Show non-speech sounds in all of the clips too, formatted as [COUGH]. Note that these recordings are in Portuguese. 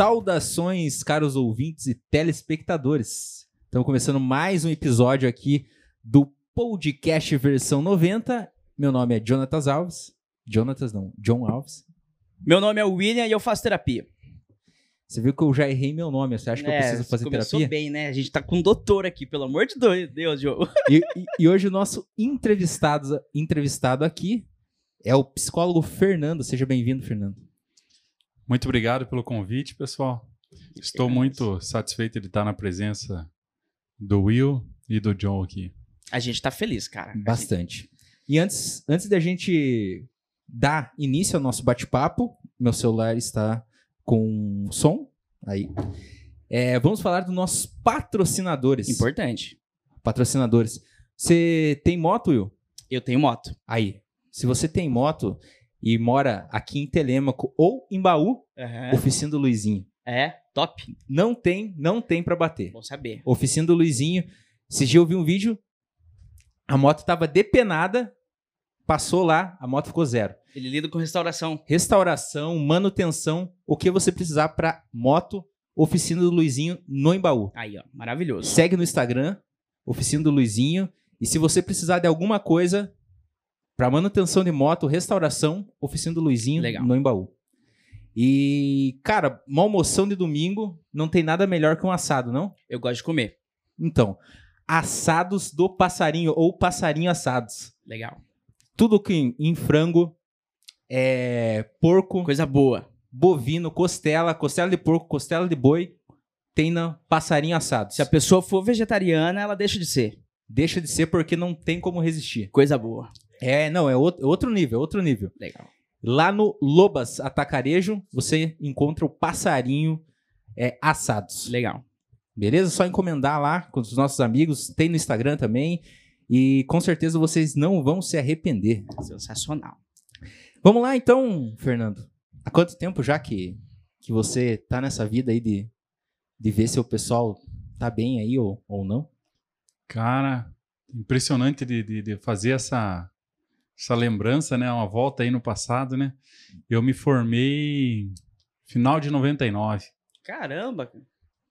Saudações, caros ouvintes e telespectadores. Estamos começando mais um episódio aqui do podcast versão 90. Meu nome é Jonatas Alves. Jonatas não, John Alves. Meu nome é William e eu faço terapia. Você viu que eu já errei meu nome. Você acha que eu É, preciso fazer começou terapia? bem, né? A gente tá com um doutor aqui, pelo amor de Deus, Joe. [LAUGHS] E, e- e hoje o nosso entrevistado, entrevistado aqui é o psicólogo Fernando. Seja bem-vindo, Fernando. Muito obrigado pelo convite, pessoal. Estou muito satisfeito de estar na presença do Will e do John aqui. A gente tá feliz, cara. Bastante. E antes, antes da gente dar início ao nosso bate-papo, meu celular está com som. Aí. É, vamos falar dos nossos patrocinadores. Importante. Patrocinadores. Você tem moto, Will? Eu tenho moto. Aí. Se você tem moto e mora aqui em Telêmaco ou em Baú, oficina do Luizinho. É, top. Não tem, não tem pra bater. Bom saber. Oficina do Luizinho. Esse dia eu vi um vídeo, a moto tava depenada, passou lá, a moto ficou zero. Ele lida com restauração. Restauração, manutenção, o que você precisar pra moto, Oficina do Luizinho no Embaú. Aí, ó. Maravilhoso. Segue no Instagram, Oficina do Luizinho, e se você precisar de alguma coisa pra manutenção de moto, restauração, Oficina do Luizinho Legal. no Embaú. E, cara, uma almoção de domingo não tem nada melhor que um assado, não? Eu gosto de comer. Então, assados do passarinho ou passarinho assados. Legal. Tudo que em, em frango, é, porco, Coisa boa. bovino, costela, costela de porco, costela de boi, tem na passarinho assados. Se a pessoa for vegetariana, ela deixa de ser. Deixa de ser porque não tem como resistir. Coisa boa. É, não, é outro, nível, outro nível. Legal. Lá no Lobas Atacarejo, você encontra o passarinho é, assados. Legal. Beleza? Só encomendar lá com os nossos amigos. Tem no Instagram também. E com certeza vocês não vão se arrepender. Sensacional. Vamos lá então, Fernando. Há quanto tempo já que, que você tá nessa vida aí de, de ver se o pessoal tá bem aí ou, ou não? Cara, impressionante de, de- de fazer essa, essa lembrança, né? Uma volta aí no passado, né? Eu me formei final de 99. Caramba. cara.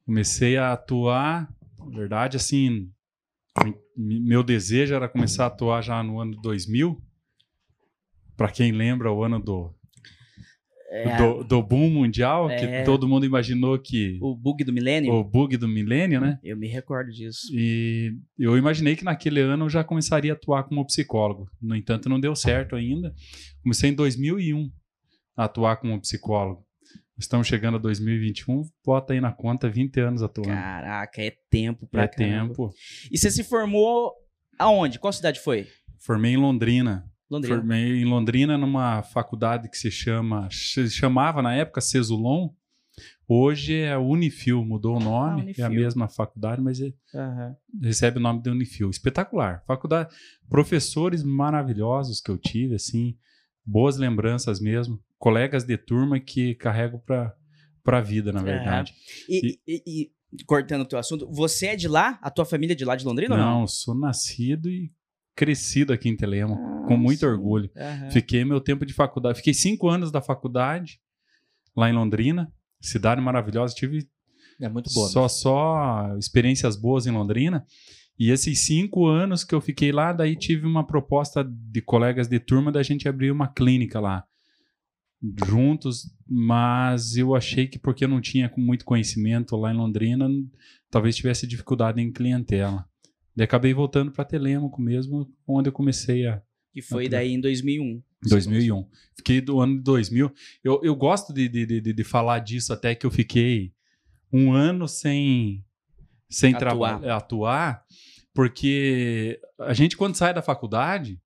Comecei a atuar, na verdade, assim, meu desejo era começar a atuar já no ano 2000. Para quem lembra, o ano do, É, do, do boom mundial, É. que todo mundo imaginou que o bug do milênio. o bug do milênio, né? Eu me recordo disso. E eu imaginei que naquele ano eu já começaria a atuar como psicólogo. No entanto, não deu certo ainda. Comecei em 2001 a atuar como psicólogo. Estamos chegando a 2021, bota aí na conta 20 anos atuando. Caraca, é tempo pra é caramba. tempo. E você se formou aonde? Qual cidade foi? Formei em Londrina. Londrina. Formei em Londrina numa faculdade que se chama, se chamava na época Cesulon. Hoje é Unifil, mudou o nome, Ah, Unifil. é a mesma faculdade, mas é- Aham. recebe o nome de Unifil. Espetacular. Faculdade, professores maravilhosos que eu tive, assim, boas lembranças mesmo. Colegas de turma que carrego para a vida, na verdade. E, e- e- cortando o teu assunto, você é de lá? A tua família é de lá de Londrina ou não? Não, sou nascido e crescido aqui em Telema, com muito sim. orgulho. Aham. Fiquei meu tempo de faculdade. Fiquei cinco anos da faculdade lá em Londrina. Cidade maravilhosa. Tive É muito boa. só, só experiências boas em Londrina. E esses cinco anos que eu fiquei lá, daí tive uma proposta de colegas de turma da gente abrir uma clínica lá. Juntos, mas eu achei que porque eu não tinha muito conhecimento lá em Londrina, talvez tivesse dificuldade em clientela. Daí acabei voltando para Telêmaco mesmo, onde eu comecei a, Que foi Ok. daí em 2001. 2001. Fiquei do ano de 2000. Eu, eu gosto de, de, de, de falar disso até que eu fiquei um ano sem, sem Atuar. trabalhar, atuar, porque a gente quando sai da faculdade,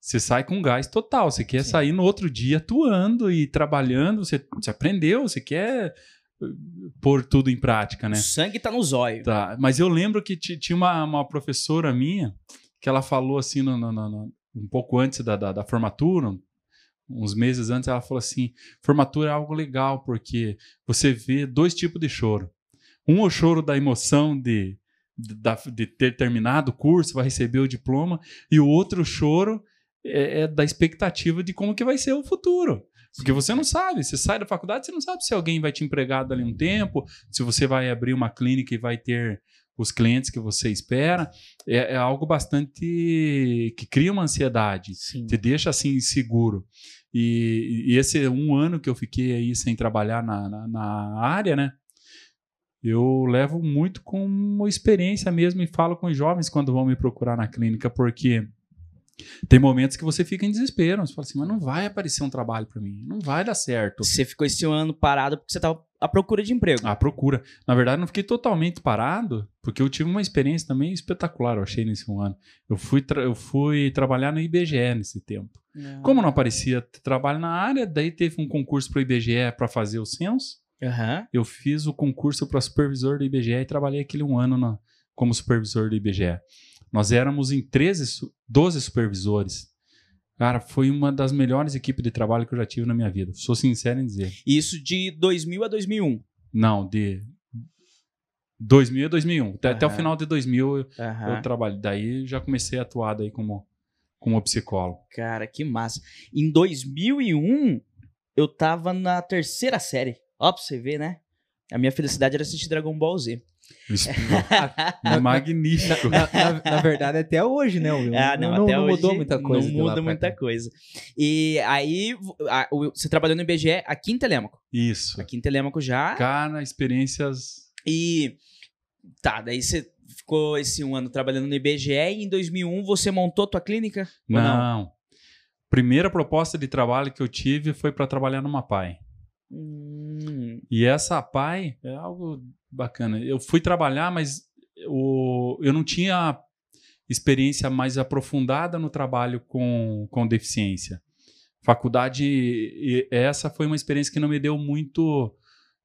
você sai com gás total. Você quer Sim. sair no outro dia atuando e trabalhando. Você, você aprendeu, você quer pôr tudo em prática, né? O sangue tá no zóio. Tá, mas eu lembro que ti- tinha uma, uma professora minha que ela falou assim, no, no- no- um pouco antes da, da, da formatura, uns meses antes, ela falou assim: formatura é algo legal, porque você vê dois tipos de choro. Um é o choro da emoção de, de, de ter terminado o curso, vai receber o diploma, e o outro choro é, é da expectativa de como que vai ser o futuro. Porque você não sabe, você sai da faculdade, você não sabe se alguém vai te empregar dali um tempo, se você vai abrir uma clínica e vai ter os clientes que você espera. É, é algo bastante que cria uma ansiedade, Sim. te deixa assim inseguro. E, e esse um ano que eu fiquei aí sem trabalhar na, na, na área, né? Eu levo muito como experiência mesmo e falo com os jovens quando vão me procurar na clínica, porque tem momentos que você fica em desespero. Você fala assim, mas não vai aparecer um trabalho para mim, não vai dar certo. Você ficou esse ano parado porque você tava à procura de emprego. A procura. Na verdade, não fiquei totalmente parado, porque eu tive uma experiência também espetacular, eu achei, nesse um ano. Eu fui, tra- eu fui trabalhar no IBGE nesse tempo. Como não aparecia trabalho na área, daí teve um concurso para o IBGE para fazer o censo. Aham. Eu fiz o concurso para supervisor do IBGE e trabalhei aquele um ano na- como supervisor do IBGE. Nós éramos em 13, su- 12 supervisores. Cara, foi uma das melhores equipes de trabalho que eu já tive na minha vida. Sou sincero em dizer. Isso de 2000 a 2001. Não, de 2000 a 2001. Até, até o final de 2000 eu, Aham. eu trabalho. Daí já comecei a atuar daí como, como psicólogo. Cara, que massa. Em 2001, eu tava na terceira série. Ó, pra você ver, né? A minha felicidade era assistir Dragon Ball Z. Isso [LAUGHS] é magnífico. Na, na- na verdade, até hoje, né, Will? Ah, não, até hoje mudou muita coisa. Não muda muita cá. coisa. E aí, a- o- você trabalhou no IBGE aqui em Telêmaco. Isso. Aqui em Telêmaco já. Cara, experiências. E tá, daí você ficou esse um ano trabalhando no IBGE e em 2001 você montou tua clínica? Não. não? Primeira proposta de trabalho que eu tive foi para trabalhar numa PAI. Hum, E essa PAI é algo bacana. Eu fui trabalhar, mas eu não tinha experiência mais aprofundada no trabalho com, com deficiência. Faculdade, essa foi uma experiência que não me deu muito,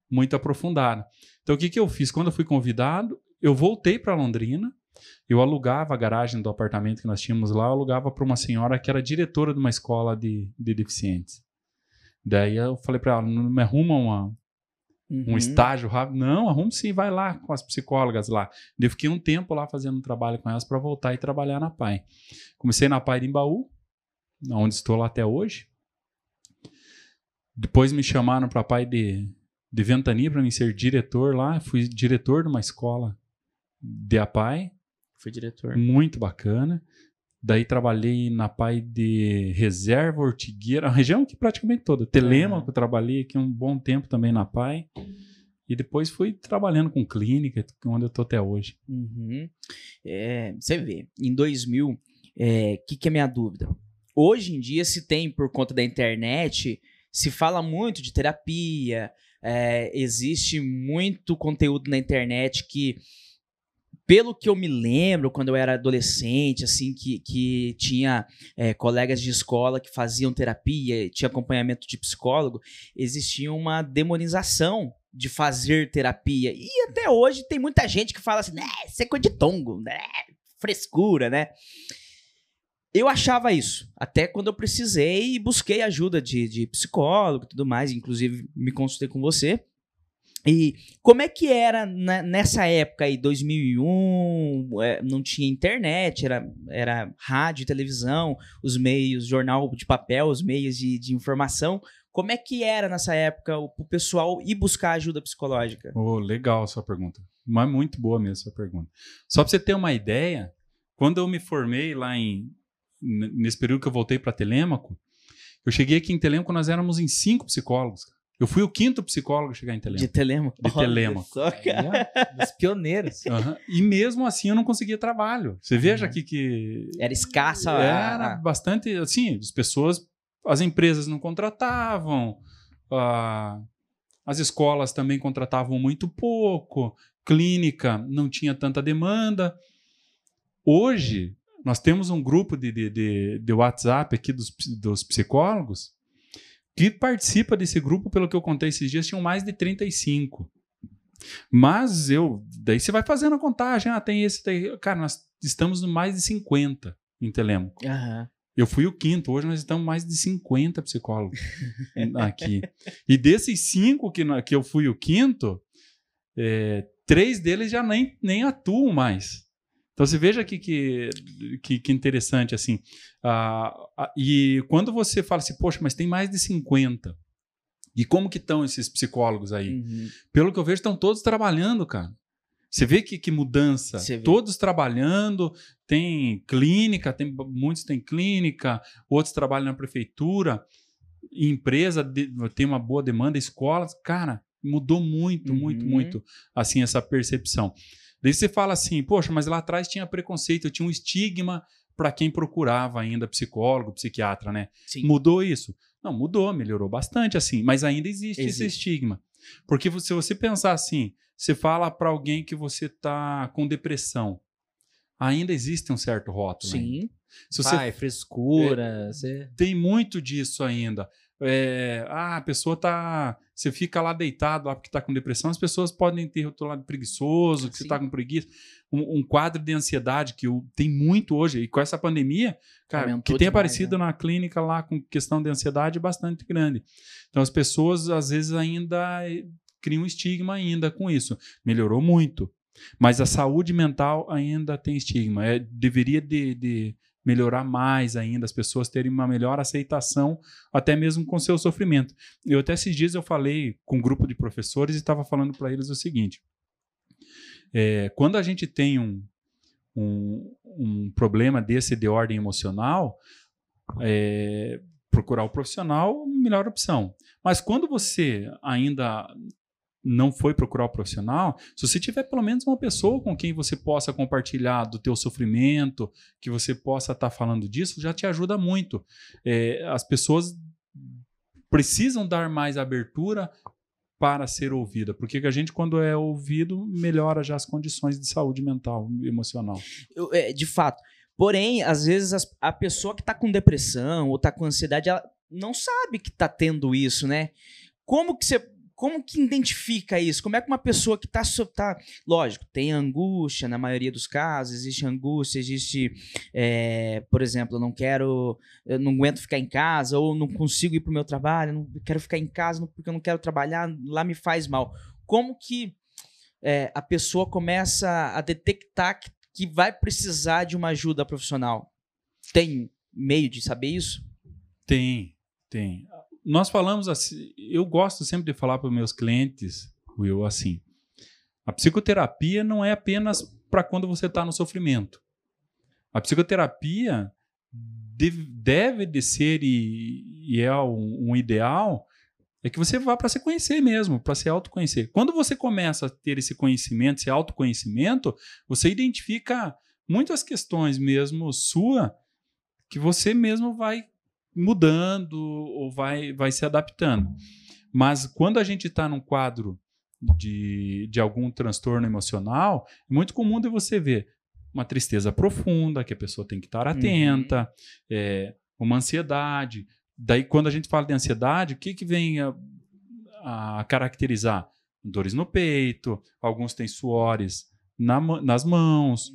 muito aprofundada. Então, o que, que eu fiz? Quando eu fui convidado, eu voltei para Londrina, eu alugava a garagem do apartamento que nós tínhamos lá, eu alugava para uma senhora que era diretora de uma escola de, de deficientes. Daí eu falei para ela, não me arruma uma, um uhum. estágio rápido. Não, arrumo sim, vai lá com as psicólogas lá. Eu fiquei um tempo lá fazendo um trabalho com elas para voltar e trabalhar na PAI. Comecei na PAI de Embaú, onde estou lá até hoje. Depois me chamaram para a PAI de, de Ventania para mim ser diretor lá. Fui diretor de uma escola de APAI, Foi diretor. muito bacana. Daí trabalhei na PAI de Reserva, Ortigueira, a região aqui praticamente toda. Telêmaco, trabalhei aqui um bom tempo também na PAI. E depois fui trabalhando com clínica, onde eu tô até hoje. Uhum. É, você vê, em 2000, o que, que é minha dúvida? Hoje em dia se tem, por conta da internet, se fala muito de terapia, é, existe muito conteúdo na internet que, pelo que eu me lembro, quando eu era adolescente, assim, que, que tinha é, colegas de escola que faziam terapia, tinha acompanhamento de psicólogo, existia uma demonização de fazer terapia. E até hoje tem muita gente que fala assim, né, coisa de tongo, né, frescura, né? Eu achava isso, até quando eu precisei e busquei ajuda de, de psicólogo e tudo mais, inclusive me consultei com você. E como é que era nessa época aí, 2001, é, não tinha internet, era, era rádio, televisão, os meios, jornal de papel, os meios de, de informação. Como é que era nessa época o, o pessoal ir buscar ajuda psicológica? Oh, legal a sua pergunta. Mas muito boa mesmo a sua pergunta. Só para você ter uma ideia, quando eu me formei lá em. Nesse período que eu voltei para Telêmaco, eu cheguei aqui em Telêmaco, nós éramos em cinco psicólogos. Eu fui o quinto psicólogo a chegar em De Telêmaco. Telemaco? De Telêmaco. Olha só, cara. Dos pioneiros. Aham. E mesmo assim eu não conseguia trabalho. Você veja Uhum. aqui que Era escassa a- era a- bastante assim, as pessoas, as empresas não contratavam, ah, as escolas também contratavam muito pouco, clínica não tinha tanta demanda. Hoje nós temos um grupo de, de, de, de WhatsApp aqui dos, dos psicólogos que participa desse grupo, pelo que eu contei esses dias, tinham mais de 35. Mas eu, daí você vai fazendo a contagem, ah, tem esse, tem... cara, nós estamos no mais de 50 em Telemaco. Aham. Eu fui o quinto, hoje nós estamos mais de 50 psicólogos [LAUGHS] aqui. E desses cinco que, que eu fui o quinto, é, três deles já nem, nem atuam mais. Então você veja que, que, que, que interessante, assim. Ah, e quando você fala assim, poxa, mas tem mais de 50. E como que estão esses psicólogos aí? Uhum. Pelo que eu vejo, estão todos trabalhando, cara. Você vê que, que mudança. Todos trabalhando, tem clínica, tem, muitos têm clínica, outros trabalham na prefeitura, empresa de- tem uma boa demanda, escolas. Cara, mudou muito, muito, Uhum. muito, assim, essa percepção. Daí você fala assim, poxa, mas lá atrás tinha preconceito, tinha um estigma para quem procurava ainda psicólogo, psiquiatra, né? Sim. Mudou isso? Não, mudou, melhorou bastante, assim, mas ainda existe, esse Existe. estigma. Porque se você pensar assim, você fala para alguém que você tá com depressão, ainda existe um certo rótulo. Sim. Se você Pai, frescura. Você... tem muito disso ainda. É, ah, a pessoa tá. Você fica lá deitado lá porque tá com depressão, as pessoas podem ter outro lado preguiçoso, que você Sim. tá com preguiça. Um, um quadro de ansiedade que tem muito hoje. E com essa pandemia, cara, Aumentou que tem demais, aparecido né? na clínica lá com questão de ansiedade é bastante grande. Então as pessoas às vezes ainda eh, criam um estigma ainda com isso. Melhorou muito. Mas a saúde mental ainda tem estigma. É, deveria de, de melhorar mais ainda, as pessoas terem uma melhor aceitação, até mesmo com seu sofrimento. Eu até esses dias eu falei com um grupo de professores e estava falando para eles o seguinte: é, quando a gente tem um, um, um problema desse de ordem emocional, é, procurar o profissional, melhor opção. Mas quando você ainda não foi procurar o profissional, se você tiver pelo menos uma pessoa com quem você possa compartilhar do teu sofrimento, que você possa estar falando disso, já te ajuda muito. É, as pessoas precisam dar mais abertura para ser ouvida, porque a gente quando é ouvido melhora já as condições de saúde mental, emocional. Eu- é, de fato. Porém, às vezes as- a pessoa que tá com depressão ou tá com ansiedade, ela não sabe que tá tendo isso, né? Como que você. Como que identifica isso? Como é que uma pessoa que tá, so- tá. Lógico, tem angústia na maioria dos casos, existe angústia, existe. é, por exemplo, eu não quero. Eu não aguento ficar em casa, ou não consigo ir pro meu trabalho, não quero ficar em casa porque eu não quero trabalhar, lá me faz mal. Como que é, a pessoa começa a detectar que, que vai precisar de uma ajuda profissional? Tem meio de saber isso? Tem, tem. Nós falamos assim, eu gosto sempre de falar para meus clientes, Will, assim, a psicoterapia não é apenas para quando você está no sofrimento. A psicoterapia deve, deve de ser e, e é um, um ideal é que você vá para se conhecer mesmo, para se autoconhecer. Quando você começa a ter esse conhecimento, esse autoconhecimento, você identifica muitas questões mesmo sua que você mesmo vai mudando ou vai, vai se adaptando. Mas quando a gente está num quadro de, de algum transtorno emocional, é muito comum de você ver uma tristeza profunda, que a pessoa tem que estar atenta, é, uma ansiedade. Daí, quando a gente fala de ansiedade, o que, que vem a, a caracterizar? Dores no peito, alguns têm suores na nas mãos,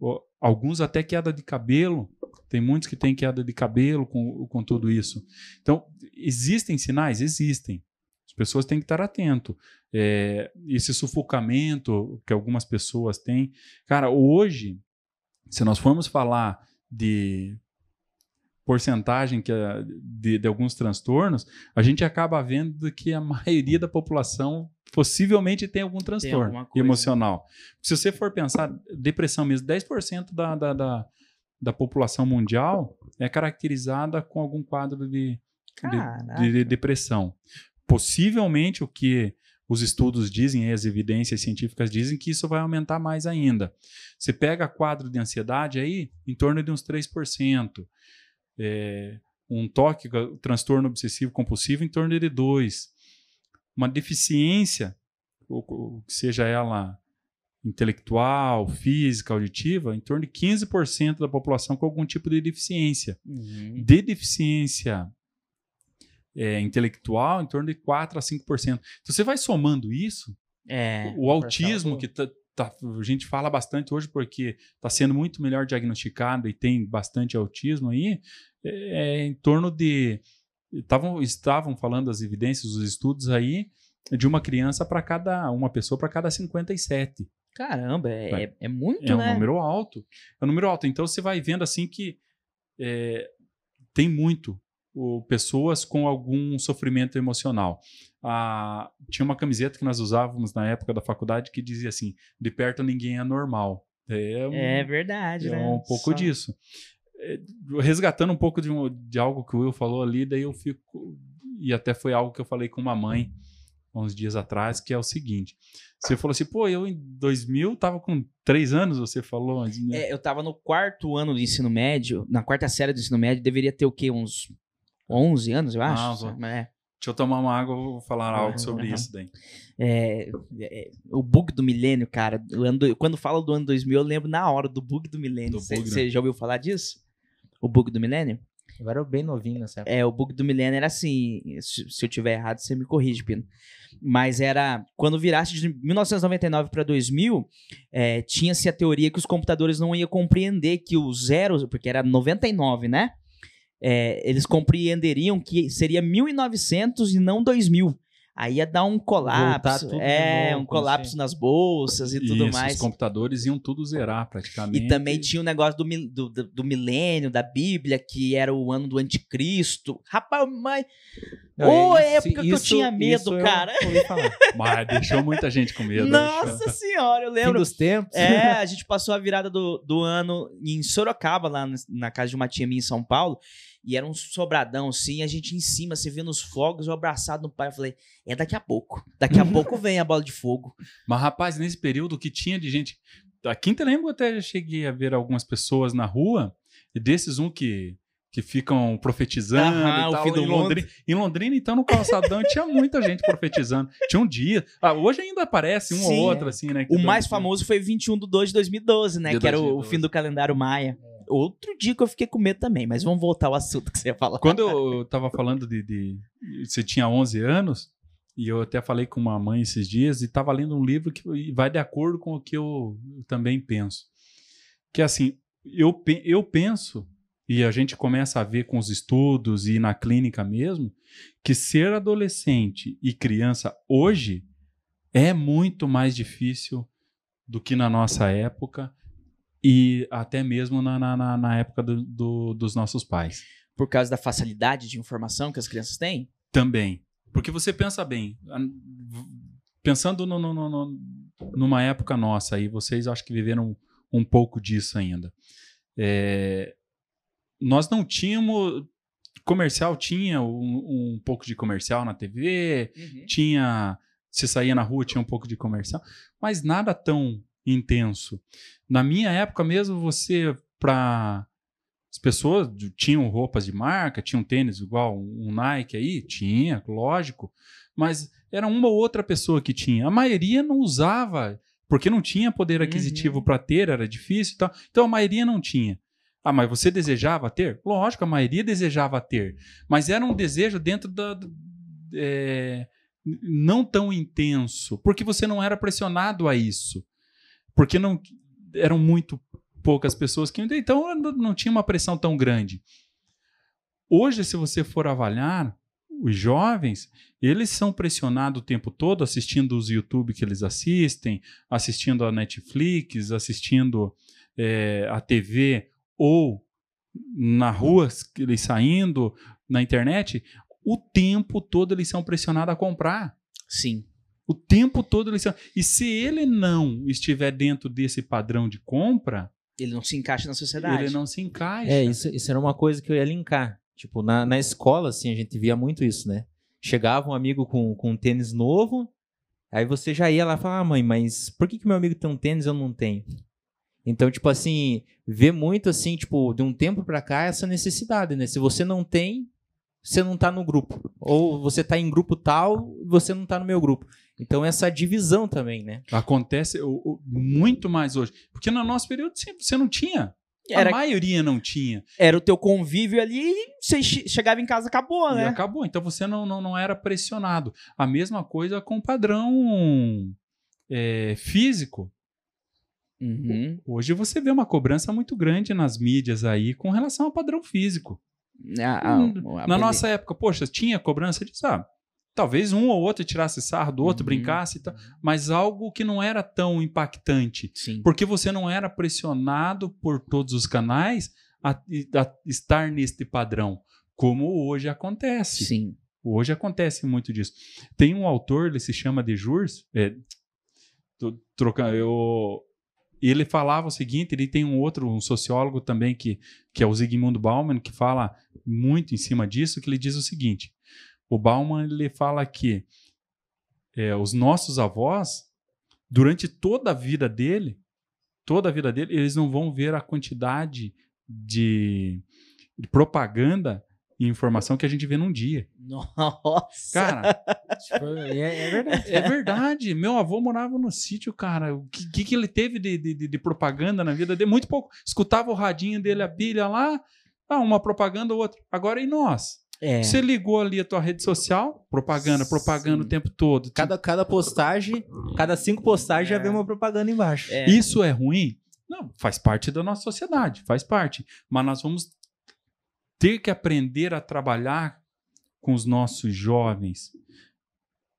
o- alguns até queda de cabelo. Tem muitos que têm queda de cabelo com, com tudo isso. Então, existem sinais? Existem. As pessoas têm que estar atento. É, esse sufocamento que algumas pessoas têm. Cara, hoje, se nós formos falar de porcentagem que a- de, de alguns transtornos, a gente acaba vendo que a maioria da população possivelmente tem algum transtorno alguma coisa. emocional. Se você for pensar, depressão mesmo, 10% da, da, da, da população mundial é caracterizada com algum quadro de, de, de- de depressão. Possivelmente o que os estudos dizem, e as evidências científicas dizem que isso vai aumentar mais ainda. Você pega quadro de ansiedade aí, em torno de uns 3%. É, um toque, transtorno obsessivo compulsivo, em torno de 2%. Uma deficiência, ou- ou que seja ela intelectual, física, auditiva, em torno de 15% da população com algum tipo de deficiência Uhum. de deficiência é, intelectual em torno de 4 a 5%. Então você vai somando isso, É. o autismo, que tá- tá- a gente fala bastante hoje porque está sendo muito melhor diagnosticado e tem bastante autismo aí, é, é em torno de. Tavam, estavam falando as evidências, os estudos aí, de uma criança para cada. uma pessoa para cada 57. Caramba, é, é, é muito, É um né? número alto. É um número alto. Então você vai vendo assim que é, tem muito o, pessoas com algum sofrimento emocional. Ah, tinha uma camiseta que nós usávamos na época da faculdade que dizia assim: de perto ninguém é normal. É, um- É verdade, é né? um pouco Só- disso. É, Resgatando um pouco de, um- de algo que o Will falou ali, daí eu fico. E até foi algo que eu falei com uma mãe há uns dias atrás, que é o seguinte: você falou assim, pô, eu em 2000 tava com três anos, você falou. né? É, eu tava no quarto ano do ensino médio, na quarta série do ensino médio, deveria ter o quê? Uns 11 anos, eu acho. Ah? É. Deixa eu tomar uma água, vou falar algo sobre Aham. isso daí. É, é, o bug do milênio, cara. do- quando fala do ano 2000, eu lembro na hora do bug do milênio. Você né? você já ouviu falar disso? O bug do milênio? Eu era bem novinho nessa época. É, o bug do milênio era assim. Se, eu tiver errado, você me corrige, Pino. Mas era. Quando virasse de 1999 para 2000, é, tinha-se a teoria que os computadores não iam compreender que o zero, porque era 99, né? É, eles compreenderiam que seria 1900 e não 2000. Aí ia dar um colapso. É, novo, um colapso assim. nas bolsas e tudo Isso, mais. Os computadores iam tudo zerar praticamente. E também tinha o negócio do, do, do, milênio, da Bíblia, que era o ano do anticristo. Rapaz, mãe. Ô, época que eu tinha medo, isso eu cara. falar. Mas deixou muita gente com medo. Nossa senhora, eu Fim lembro. dos tempos. É, [LAUGHS] a gente passou a virada do, do ano em Sorocaba, lá na- na casa de uma tia minha em São Paulo. E era um sobradão, assim, a gente em cima, você vendo os fogos, eu abraçado no pai. Eu falei, é daqui a pouco. Daqui a pouco vem a bola de fogo. Mas, rapaz, nesse período que tinha de gente. A Quinta Lembro até cheguei a ver algumas pessoas na rua, e desses um que, que ficam profetizando Aham, e o tal. fim do em, Londrina, em Londrina, então, no calçadão, tinha muita gente profetizando. Tinha um dia. Ah, hoje ainda aparece um Sim. ou outro, assim, né? O mais famoso foi 21 de 2 de 2012, né? De que era o, o 2012. fim do calendário maia. Outro dia que eu fiquei com medo também, mas vamos voltar ao assunto que você ia falar. Quando eu [LAUGHS] tava falando de, de- Você tinha 11 anos, e eu até falei com uma mãe esses dias, e tava lendo um livro que vai de acordo com o que eu também penso. Que é assim, eu, eu penso, e a gente começa a ver com os estudos e na clínica mesmo, que ser adolescente e criança hoje é muito mais difícil do que na nossa época. E até mesmo na, na, na- época do- do- dos nossos pais. Por causa da facilidade de informação que as crianças têm? Também. Porque você pensa bem, pensando no, no- no- numa época nossa aí, vocês acho que viveram um pouco disso ainda. É, nós não tínhamos. Comercial tinha um, um pouco de comercial na TV, tinha. Se saía na rua, tinha um pouco de comercial, mas nada tão intenso. Na minha época mesmo, você, para. As pessoas tinham roupas de marca, tinham tênis igual um Nike aí? Tinha, lógico. Mas era uma ou outra pessoa que tinha. A maioria não usava, porque não tinha poder aquisitivo Uhum. para ter, era difícil e tal. Então a maioria não tinha. Ah, mas você desejava ter? Lógico, a maioria desejava ter. Mas era um desejo dentro da. da- é, não tão intenso, porque você não era pressionado a isso. Porque não eram muito poucas pessoas que então não, tinha uma pressão tão grande. Hoje, se você for avaliar os jovens, eles são pressionados o tempo todo assistindo os YouTube que eles assistem, assistindo a Netflix, assistindo é, a TV ou na rua, eles saindo na internet, o tempo todo eles são pressionados a comprar. Sim. O tempo todo eles são. E se ele não estiver dentro desse padrão de compra, Ele não se encaixa na sociedade. ele não se encaixa. É, isso, isso era uma coisa que eu ia linkar. Tipo, na, na escola, assim, a gente via muito isso, né? Chegava um amigo com, com um tênis novo, aí você já ia lá e falava, ah, mãe, mas por que, que meu amigo tem um tênis e eu não tenho? Então, tipo assim, vê muito assim, tipo, de um tempo pra cá essa necessidade, né? Se você não tem, você não tá no grupo. Ou você tá em grupo tal, você não tá no meu grupo. Então, essa divisão também, né? Acontece muito mais hoje. Porque no nosso período você não tinha. Era, A maioria não tinha. era o teu convívio ali e você che- chegava em casa acabou, E né? acabou. Então você não, não, não era pressionado. A mesma coisa com o padrão é, físico. Uhum. Hoje você vê uma cobrança muito grande nas mídias aí com relação ao padrão físico. A- a- Hum, a- Na a- nossa época, poxa, tinha cobrança disso. Ah, talvez um ou outro tirasse sarro do outro, Uhum. brincasse e tal, mas algo que não era tão impactante. Sim. Porque você não era pressionado por todos os canais a, a estar neste padrão, como hoje acontece. Sim. Hoje acontece muito disso. Tem um autor, ele se chama de Jurs, é, trocando, eu, ele falava o seguinte, ele tem um outro, um sociólogo também, que, que é o Zygmunt Bauman, que fala muito em cima disso, que ele diz o seguinte, o Bauman, ele fala que é, os nossos avós, durante toda a vida dele, toda a vida dele, eles não vão ver a quantidade de, de propaganda e informação que a gente vê num dia. Nossa. Cara, Tipo, é, é verdade. é verdade. Meu avô morava no sítio, cara. O que, que, que ele teve de, de, de propaganda na vida dele? Muito pouco. Escutava o radinho dele, a pilha lá, ah, uma propaganda ou outra. Agora e nós? é. Você ligou ali a tua rede social, propaganda, propaganda Sim. o tempo todo. Cada, cada postagem, cada cinco postagens já É. vem uma propaganda embaixo. É. Isso é ruim? Não, faz parte da nossa sociedade, faz parte. Mas nós vamos ter que aprender a trabalhar com os nossos jovens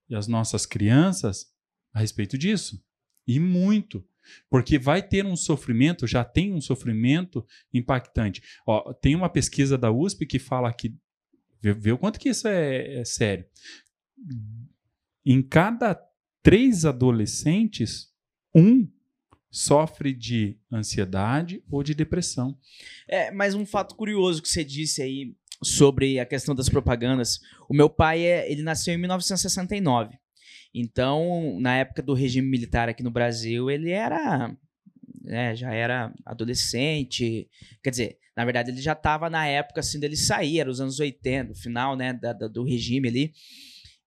e as nossas crianças a respeito disso. E muito. Porque vai ter um sofrimento, já tem um sofrimento impactante. Ó, tem uma pesquisa da USP que fala que. Vê, vê o quanto que isso é, é sério. Em cada três adolescentes, um sofre de ansiedade ou de depressão. É, mas um fato curioso que você disse aí sobre a questão das propagandas. O meu pai, é, ele nasceu em 1969. Então, na época do regime militar aqui no Brasil, ele era, né, já era adolescente. Quer dizer, na verdade, ele já estava na época assim dele sair, era os anos 80, o final, né, da- da- do regime ali.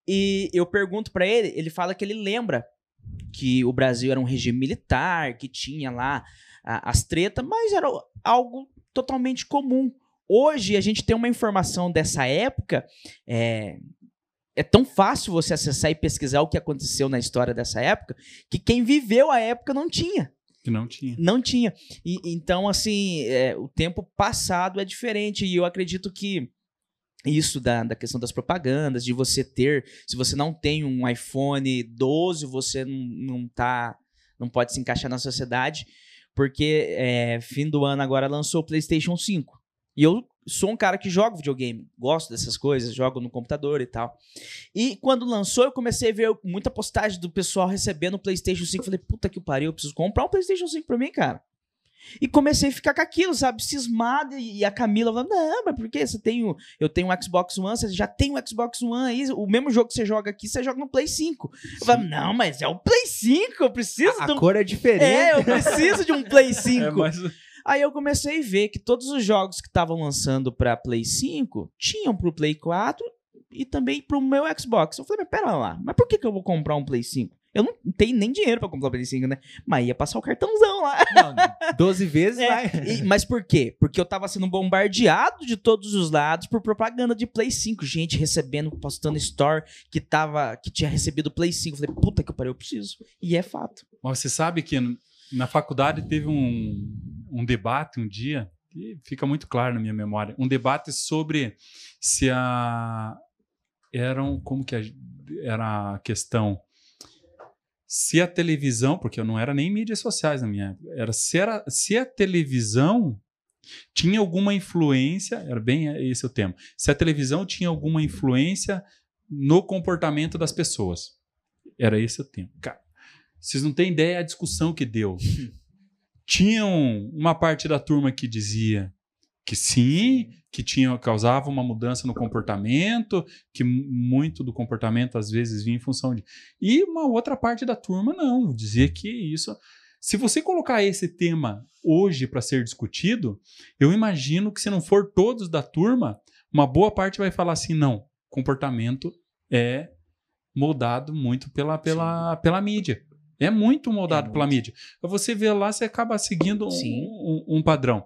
E eu pergunto pra ele, ele fala que ele lembra que o Brasil era um regime militar, que tinha lá a- as tretas, mas era algo totalmente comum. Hoje a gente tem uma informação dessa época, é, é tão fácil você acessar e pesquisar o que aconteceu na história dessa época, que quem viveu a época não tinha. Que não tinha. Não tinha. E, então, assim, é, o tempo passado é diferente. E eu acredito que isso da, da questão das propagandas, de você ter. Se você não tem um iPhone 12, você não, não tá. Não pode se encaixar na sociedade. Porque é, fim do ano agora lançou o PlayStation 5. E eu sou um cara que joga videogame, gosto dessas coisas, jogo no computador e tal. E quando lançou, eu comecei a ver muita postagem do pessoal recebendo o PlayStation 5. Falei, puta que pariu, eu preciso comprar um PlayStation 5 pra mim, cara. E comecei a ficar com aquilo, sabe? Cismado. E a Camila falando: Não, mas por que? Você tem o, eu tenho um Xbox One, você já tem o Xbox One aí. O mesmo jogo que você joga aqui, você joga no Play 5. Eu falei: Não, mas é o Play 5, eu preciso A, de um. a cor é diferente. É, eu preciso de um Play 5. [LAUGHS] É, mas Aí eu comecei a ver que todos os jogos que estavam lançando pra Play 5 tinham pro Play 4 e também pro meu Xbox. Eu falei, mas pera lá, mas por que, que eu vou comprar um Play 5? Eu não tenho nem dinheiro pra comprar o Play 5, né? Mas ia passar o cartãozão lá. [LAUGHS] Não, 12 vezes É, vai. e- mas por quê? Porque eu tava sendo bombardeado de todos os lados por propaganda de Play 5. Gente recebendo, postando store que tava, que tinha recebido Play 5. Eu falei, puta que pariu, eu preciso. E é fato. Mas você sabe que na faculdade teve um, um debate um dia, que fica muito claro na minha memória, um debate sobre se a eram como que a- era a questão se a televisão, porque eu não era nem mídias sociais na minha época, era se, era se a televisão tinha alguma influência, era bem esse o tema, se a televisão tinha alguma influência no comportamento das pessoas. Era esse o tema. Cara, vocês não têm ideia a discussão que deu. [LAUGHS] Tinham uma parte da turma que dizia que sim, que tinha, causava uma mudança no comportamento, que mu- muito do comportamento às vezes vinha em função de. E uma outra parte da turma não, dizia que isso. Se você colocar esse tema hoje para ser discutido, eu imagino que se não for todos da turma, uma boa parte vai falar assim: não, comportamento é moldado muito pela, pela, pela mídia. É muito moldado É pela muito. mídia. Você vê lá, você acaba seguindo um, um- um padrão.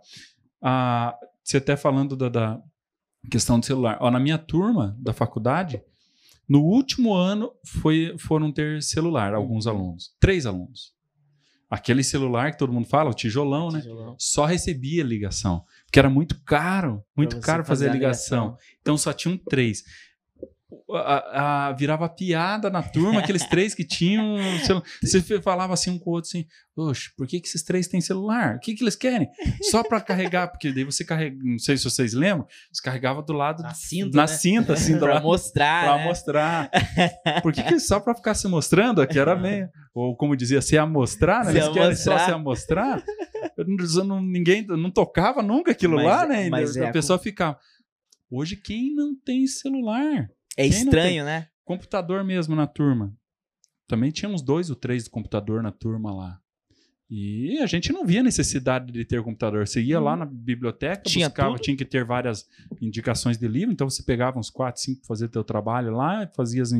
Ah, você até falando da, da questão do celular. Ó, na minha turma da faculdade, no último ano foi, foram ter celular alguns Uhum. alunos. Três alunos. Aquele celular que todo mundo fala, o tijolão, né? Só recebia ligação. Porque era muito caro, muito caro fazer, fazer a ligação. ligação. Então só tinham três. A- a- virava piada na turma, aqueles [LAUGHS] três que tinham. Você falava assim um com o outro assim: Oxe, por que, que esses três têm celular? O que, que eles querem? Só pra carregar, porque daí você carrega, não sei se vocês lembram, você carregava do lado Na cinta, na né? cinta, assim, do pra lado, mostrar, pra né? mostrar. [LAUGHS] Por que, que só pra ficar se mostrando aqui era meio. Ou como dizia, se amostrar, né? Se Eles querem só amostrar. se amostrar. Eu não- ninguém não tocava nunca aquilo Mas lá, né? Mas a, é a pessoa ficava. Hoje, quem não tem celular? É Quem estranho, né? Computador mesmo na turma. Também tinha uns dois ou três do computador na turma lá. E a gente não via necessidade de ter computador. Você ia lá na biblioteca, Tinha buscava, tudo. tinha que ter várias indicações de livro, então você pegava uns quatro, cinco para fazer teu trabalho lá, fazia as,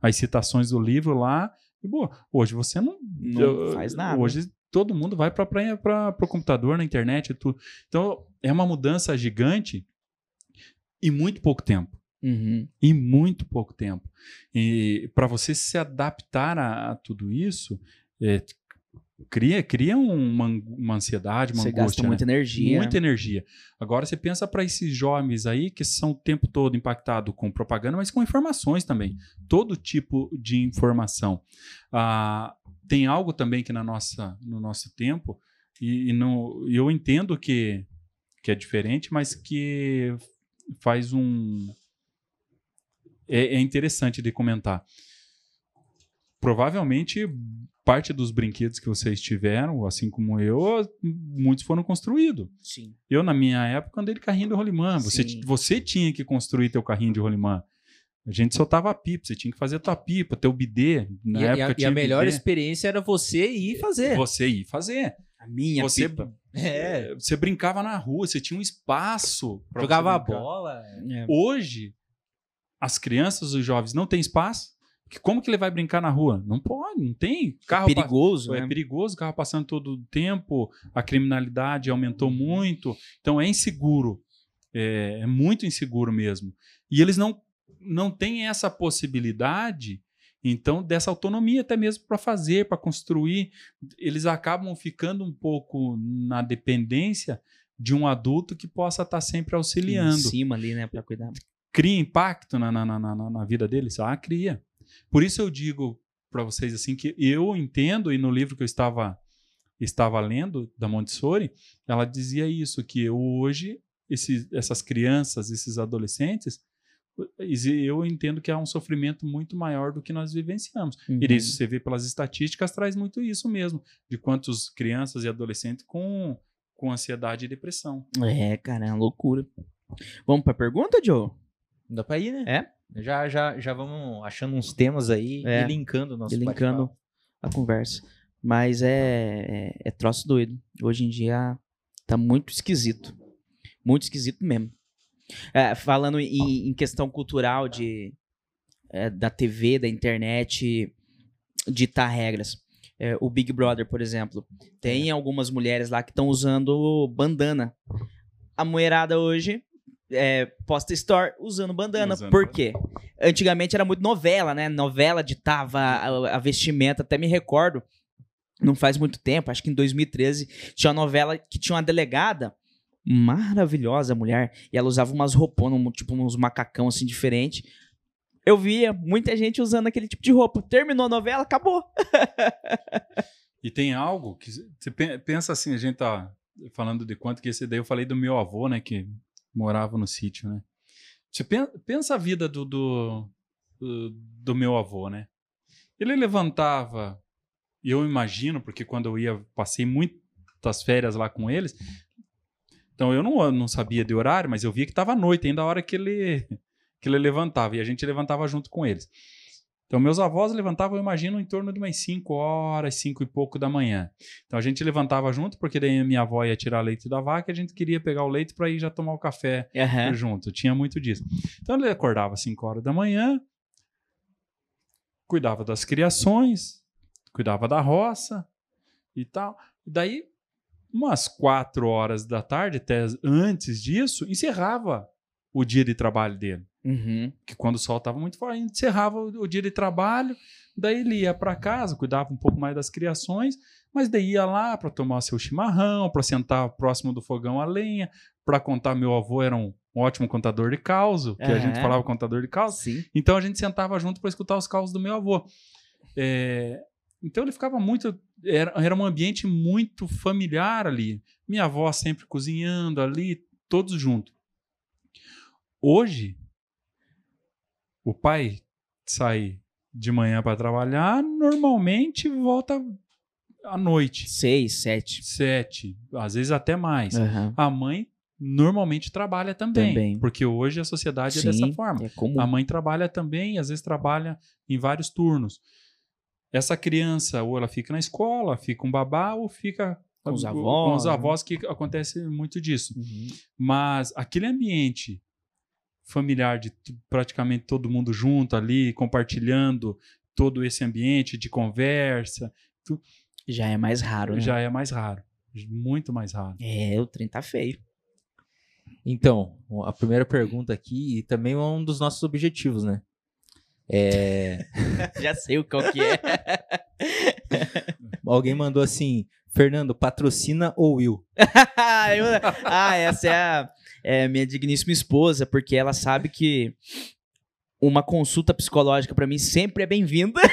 as citações do livro lá. E, boa, hoje você não, Não eu- faz nada. Hoje todo mundo vai para o computador, na internet e tudo. Então é uma mudança gigante em muito pouco tempo Uhum. em muito pouco tempo. E para você se adaptar a, a tudo isso, é, cria, cria uma, uma ansiedade, uma Você angústia. gasta né? muita energia. Muita energia. Agora você pensa para esses jovens aí que são o tempo todo impactados com propaganda, mas com informações também. Todo tipo de informação. Ah, tem algo também que na nossa, no nosso tempo, e, e não, eu entendo que, que é diferente, mas que faz um. É, é interessante de comentar. Provavelmente parte dos brinquedos que vocês tiveram, assim como eu, muitos foram construídos. Sim. Eu, na minha época, andei de carrinho de rolimã. Você, você tinha que construir teu carrinho de rolimã. A gente soltava a pipa, você tinha que fazer tua pipa, teu bidê. Na E, época e a, e tinha a melhor bidê. experiência era você ir fazer. Você ir fazer. A minha você, pipa. É. você brincava na rua, você tinha um espaço. Jogava a bola. É. Hoje, as crianças, os jovens não têm espaço. Porque como que ele vai brincar na rua? Não pode, não tem. Carro perigoso, pa- né? É perigoso, carro passando todo o tempo, a criminalidade aumentou muito. Então é inseguro. É, é muito inseguro mesmo. E eles não, não têm essa possibilidade, então, dessa autonomia até mesmo para fazer, para construir. Eles acabam ficando um pouco na dependência de um adulto que possa estar sempre Em auxiliando cima ali, né, pra cuidar. Cria impacto na, na, na, na, na vida deles? Ah, cria. Por isso eu digo para vocês assim que eu entendo, e no livro que eu estava, estava lendo, da Montessori, ela dizia isso, que hoje esses, essas crianças, esses adolescentes, eu entendo que há um sofrimento muito maior do que nós vivenciamos. Uhum. E isso você vê pelas estatísticas, traz muito isso mesmo, de quantos crianças e adolescentes com, com ansiedade e depressão. É, cara, é uma loucura. Vamos pra pergunta, Joe? Dá pra ir, né? É? Já, já, já vamos achando uns temas aí É. e linkando o nosso E linkando a conversa. Mas é, é, é troço doido. Hoje em dia tá muito esquisito. Muito esquisito mesmo. É, falando em, em questão cultural de, é, da TV, da internet, ditar regras. É, o Big Brother, por exemplo, tem algumas mulheres lá que estão usando bandana. A mulherada hoje é, posta store usando bandana. Usando Por quê? Antigamente era muito novela, né? Novela ditava a, a vestimenta, até me recordo. Não faz muito tempo, acho que em 2013 tinha uma novela que tinha uma delegada maravilhosa mulher e ela usava umas rouponas, um- tipo uns macacão assim diferente. Eu via muita gente usando aquele tipo de roupa. Terminou a novela, acabou. E tem algo que você pe- pensa assim, a gente tá falando de quanto que esse daí eu falei do meu avô, né, que morava no sítio, né? Você pen- pensa a vida do, do, do, meu avô, né? Ele levantava, eu imagino, porque quando eu ia, passei muitas férias lá com eles, então eu não, não sabia de horário, mas eu via que estava à noite, ainda a hora que ele, que ele levantava, e a gente levantava junto com eles. Então, meus avós levantavam, eu imagino, em torno de umas 5 horas, 5 e pouco da manhã. Então, a gente levantava junto, porque daí minha avó ia tirar leite da vaca e a gente queria pegar o leite para ir já tomar o café Aham. junto. Tinha muito disso. Então, ele acordava às 5 horas da manhã, cuidava das criações, cuidava da roça e tal. E daí, umas 4 horas da tarde, até antes disso, encerrava o dia de trabalho dele Uhum. que quando o sol estava muito forte, encerrava o, o dia de trabalho, daí ele ia para casa, cuidava um pouco mais das criações, mas daí ia lá para tomar seu chimarrão, para sentar próximo do fogão a lenha, para contar meu avô era um, ótimo contador de causo, que a gente falava contador de causo. Sim. Então a gente sentava junto para escutar os causos do meu avô. É, então ele ficava muito. Era, era um ambiente muito familiar ali. Minha avó sempre cozinhando ali, todos juntos. Hoje, o pai sai de manhã para trabalhar, normalmente volta à noite. Seis, sete. Sete, às vezes até mais. Aham. A mãe normalmente trabalha também, Também. porque hoje a sociedade Sim, é dessa forma. É comum. A mãe trabalha também, às vezes trabalha em vários turnos. Essa criança, ou ela fica na escola, fica um babá, ou fica Com os com avós, os né? avós, que acontece muito disso. Uhum. Mas aquele ambiente familiar de praticamente todo mundo junto ali, compartilhando todo esse ambiente de conversa, Já é mais raro, né? já é mais raro. Muito mais raro. É, o trem tá feio. Então, a primeira pergunta aqui, e também é um dos nossos objetivos, né? É, [LAUGHS] Já sei o qual que é. [LAUGHS] alguém mandou assim: Fernando, patrocina ou Will? [LAUGHS] Eu- ah, essa é a é, minha digníssima esposa, porque ela sabe que uma consulta psicológica pra mim sempre é bem-vinda. [LAUGHS]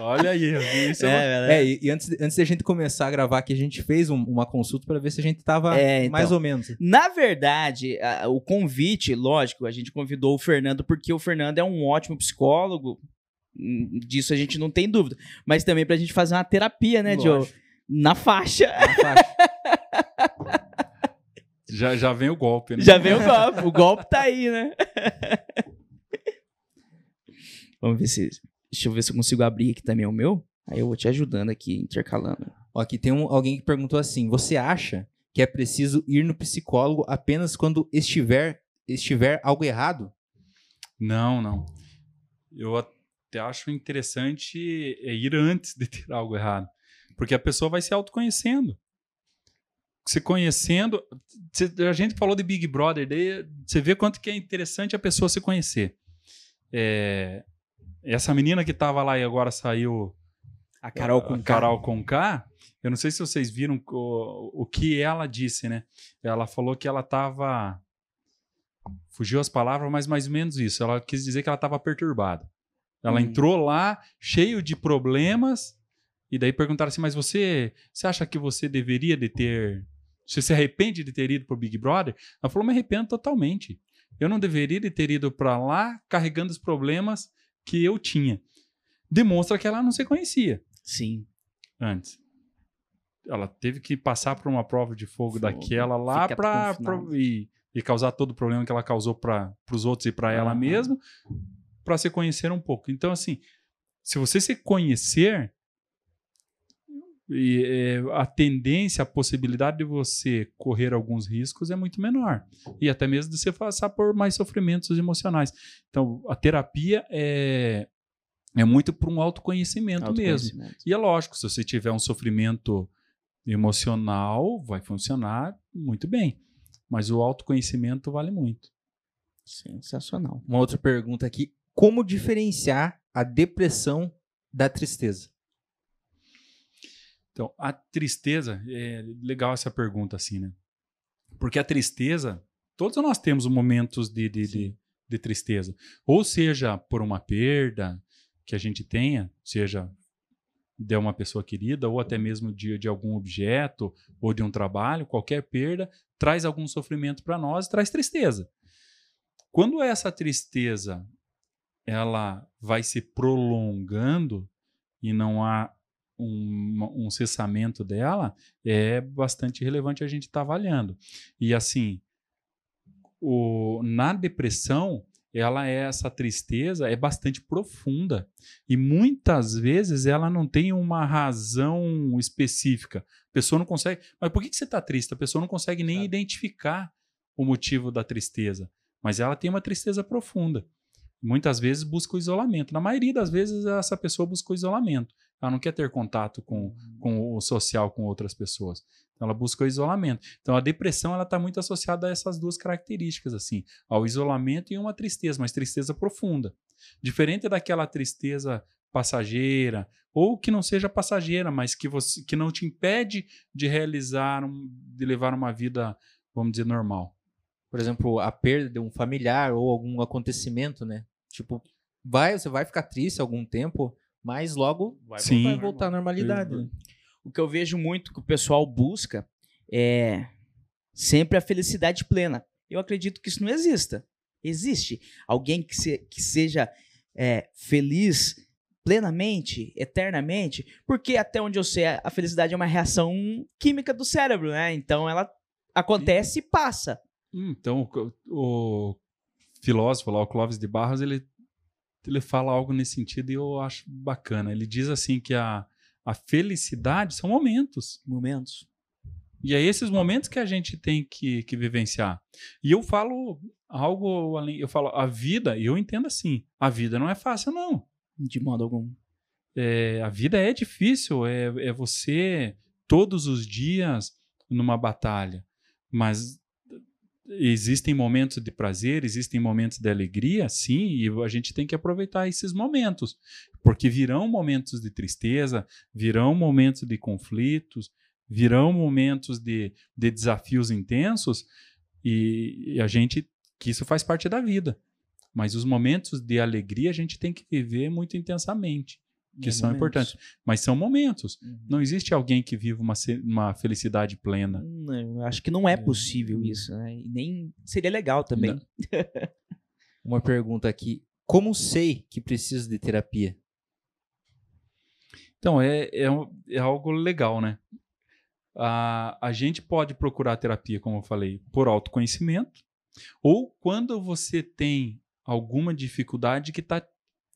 Olha aí, isso é, uma- É, É, e, antes, antes da gente começar a gravar aqui, a gente fez um- uma consulta para ver se a gente tava É, então. mais ou menos. Na verdade, a- o convite, lógico, a gente convidou o Fernando porque o Fernando é um ótimo psicólogo. Hum, Disso a gente não tem dúvida. Mas também pra gente fazer uma terapia, né, Joe? Lógico. Na faixa. Na faixa. [LAUGHS] já, já vem o golpe, né? Já veio o golpe. O golpe tá aí, né? [LAUGHS] Vamos ver se. Deixa eu ver se eu consigo abrir aqui também o meu. Aí eu vou te ajudando aqui, intercalando. Ó, aqui tem um- alguém que perguntou assim: Você acha que é preciso ir no psicólogo apenas quando estiver, estiver algo errado? Não, não. Eu até acho interessante é ir antes de ter algo errado. Porque a pessoa vai se autoconhecendo. Se conhecendo. a gente falou de Big Brother, daí você vê quanto que é interessante a pessoa se conhecer. É, essa menina que estava lá e agora saiu. A Carol a- com. Carol com K. Eu não sei se vocês viram o, o que ela disse, né? Ela falou que ela estava. Fugiu as palavras, mas mais ou menos isso. Ela quis dizer que ela estava perturbada. Ela Hum. entrou lá cheio de problemas e daí perguntaram assim: "Mas você, você acha que você deveria de ter, você se arrepende de ter ido pro Big Brother?" Ela falou: "Me arrependo totalmente. Eu não deveria de ter ido para lá carregando os problemas que eu tinha." Demonstra que ela não se conhecia Sim. antes. Ela teve que passar por uma prova de fogo, Fogo. daquela lá pra- e, e causar todo o problema que ela causou para os outros e para ela mesma, para se conhecer um pouco. Então, assim, se você se conhecer, e, é, a tendência, a possibilidade de você correr alguns riscos é muito menor. E até mesmo de você passar por mais sofrimentos emocionais. Então, a terapia é, é muito para um autoconhecimento mesmo. Autoconhecimento. E é lógico, se você tiver um sofrimento emocional, vai funcionar muito bem. Mas o autoconhecimento vale muito. Sensacional. Uma outra pergunta aqui: Como diferenciar a depressão da tristeza? Então, a tristeza, é legal essa pergunta assim, né? Porque a tristeza, todos nós temos momentos de, de, de, de tristeza. Ou seja, por uma perda que a gente tenha, seja de uma pessoa querida, ou até mesmo de, de algum objeto, ou de um trabalho, qualquer perda, traz algum sofrimento para nós, traz tristeza. Quando essa tristeza ela vai se prolongando e não há um, um cessamento dela, é bastante relevante a gente estar avaliando. E assim, o, na depressão, ela é essa tristeza é bastante profunda e muitas vezes ela não tem uma razão específica. A pessoa não consegue. Mas por que, que você está triste? A pessoa não consegue nem Sabe. identificar o motivo da tristeza. Mas ela tem uma tristeza profunda. Muitas vezes busca o isolamento. Na maioria das vezes, essa pessoa busca o isolamento. Ela não quer ter contato com, com o social com outras pessoas. Então, ela busca o isolamento. Então, a depressão ela está muito associada a essas duas características, assim, ao isolamento e uma tristeza, mas tristeza profunda. Diferente daquela tristeza passageira, ou que não seja passageira, mas que, você, que não te impede de realizar, um, de levar uma vida, vamos dizer, normal. por exemplo, a perda de um familiar ou algum acontecimento, né? Tipo, vai, você vai ficar triste algum tempo, mas logo Vai vai Sim. normal. voltar à normalidade. né? O que eu vejo muito que o pessoal busca é sempre a felicidade plena. Eu acredito que isso não exista. Existe alguém que, se- que seja é, feliz plenamente, eternamente, porque até onde eu sei, a felicidade é uma reação química do cérebro, né? Então ela acontece e passa. Então, o, o filósofo lá, o Clóvis de Barros, ele, ele fala algo nesse sentido e eu acho bacana. Ele diz assim que a, a felicidade são momentos. Momentos. E é esses momentos que a gente tem que, que vivenciar. E eu falo algo além, eu falo, a vida, e eu entendo assim, a vida não é fácil, não. De modo algum. É, a vida é difícil, é, é você todos os dias numa batalha, mas existem momentos de prazer, existem momentos de alegria, sim, e a gente tem que aproveitar esses momentos, porque virão momentos de tristeza, virão momentos de conflitos, virão momentos de, de desafios intensos, e, e a gente, que isso faz parte da vida. Mas os momentos de alegria a gente tem que viver muito intensamente que É são momentos. importantes. Mas são momentos. Uhum. Não existe alguém que viva uma, uma felicidade plena. Não, eu acho que não é possível isso, né? E nem seria legal também. [LAUGHS] Uma pergunta aqui. Como sei que preciso de terapia? Então, é, é, é algo legal, né? A, a gente pode procurar terapia, como eu falei, por autoconhecimento, ou quando você tem alguma dificuldade que está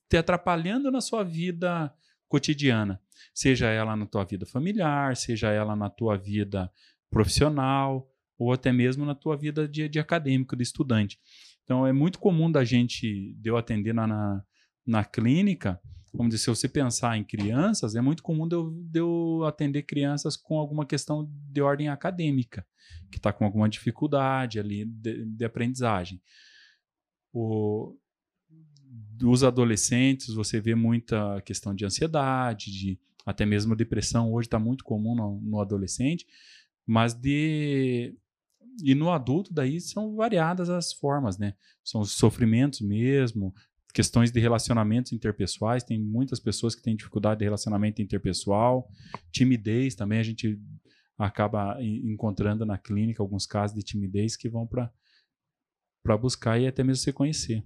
te atrapalhando na sua vida cotidiana, seja ela na tua vida familiar, seja ela na tua vida profissional, ou até mesmo na tua vida de, de acadêmico, de estudante. Então, é muito comum da gente, de eu atender na, na, na clínica, vamos dizer, se você pensar em crianças, é muito comum de eu, de eu atender crianças com alguma questão de ordem acadêmica, que está com alguma dificuldade ali de, de aprendizagem. O, dos adolescentes, você vê muita questão de ansiedade, de até mesmo depressão, hoje está muito comum no, no adolescente, mas de. E no adulto, daí são variadas as formas, né? São os sofrimentos mesmo, questões de relacionamentos interpessoais. Tem muitas pessoas que têm dificuldade de relacionamento interpessoal, timidez também. A gente acaba en- encontrando na clínica alguns casos de timidez que vão para buscar e até mesmo se conhecer.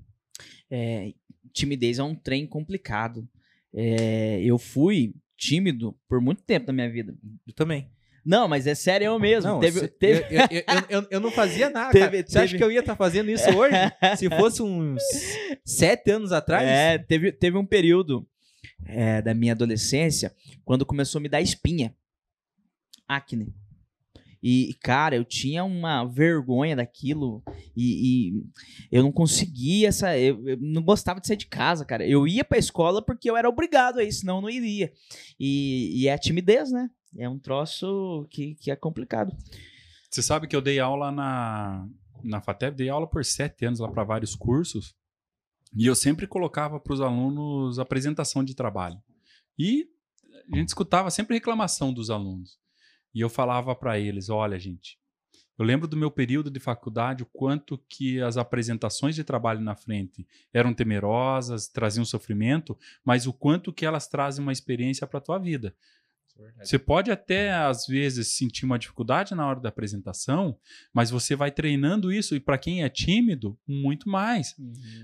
É, timidez é um trem complicado. É, eu fui tímido por muito tempo na minha vida. Eu também. Não, mas é sério eu mesmo. Não, teve, se- teve- eu, eu, eu, eu- não fazia [LAUGHS] nada. Teve-. Você acha que eu ia estar fazendo isso [LAUGHS] hoje? Se fosse uns sete anos atrás? É, teve, teve um período é, da minha adolescência quando começou a me dar espinha. Acne. E, cara, eu tinha uma vergonha daquilo e, e eu não conseguia essa. Eu, eu não gostava de sair de casa, cara. Eu ia pra escola porque eu era obrigado a isso, senão eu não iria. E, e é a timidez, né? É um troço que, que é complicado. Você sabe que eu dei aula na, na FATEB, dei aula por sete anos lá para vários cursos, e eu sempre colocava para os alunos apresentação de trabalho. E a gente escutava sempre reclamação dos alunos. E eu falava para eles: olha, gente, eu lembro do meu período de faculdade, o quanto que as apresentações de trabalho na frente eram temerosas, traziam sofrimento, mas o quanto que elas trazem uma experiência para a tua vida. Você pode até, às vezes, sentir uma dificuldade na hora da apresentação, mas você vai treinando isso, e para quem é tímido, muito mais.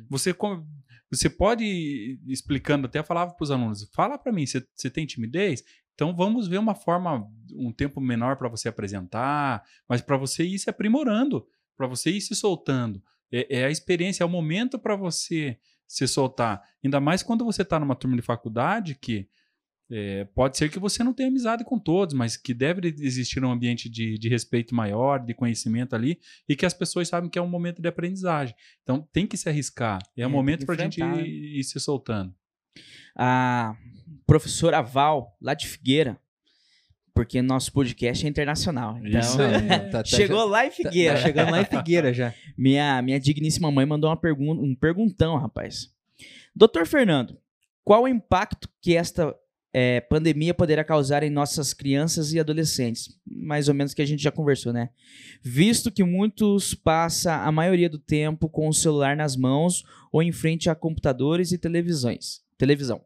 Você, co- você pode ir explicando, até falava para os alunos: fala para mim, você tem timidez? Então vamos ver uma forma, um tempo menor para você apresentar, mas para você ir se aprimorando, para você ir se soltando. É, é a experiência, é o momento para você se soltar. Ainda mais quando você está numa turma de faculdade que é, pode ser que você não tenha amizade com todos, mas que deve existir um ambiente de, de respeito maior, de conhecimento ali, e que as pessoas sabem que é um momento de aprendizagem. Então tem que se arriscar. É, É, um momento para a gente enfrentar, né? ir, ir se soltando. a professora Val, lá de Figueira, porque nosso podcast é internacional. Então, Isso. [LAUGHS] Tá- tá- chegou lá em Tá, Figueira. tá [LAUGHS] chegando lá em Figueira já. Minha, minha digníssima mãe mandou uma pergunta, um perguntão, rapaz. Doutor Fernando, qual o impacto que esta é, pandemia poderá causar em nossas crianças e adolescentes? Mais ou menos que a gente já conversou, né? Visto que muitos passam a maioria do tempo com o celular nas mãos ou em frente a computadores e televisões, televisão.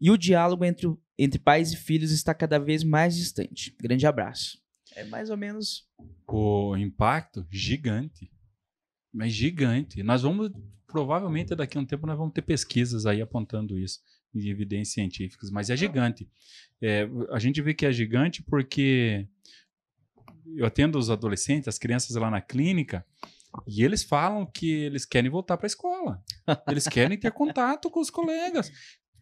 E o diálogo entre, entre pais e filhos está cada vez mais distante. Grande abraço. É mais ou menos. O impacto gigante. Mas gigante. Nós vamos, provavelmente daqui a um tempo, nós vamos ter pesquisas aí apontando isso, de evidências científicas, mas é gigante. É, a gente vê que é gigante porque eu atendo os adolescentes, as crianças lá na clínica, e eles falam que eles querem voltar para a escola. Eles querem ter contato com os colegas.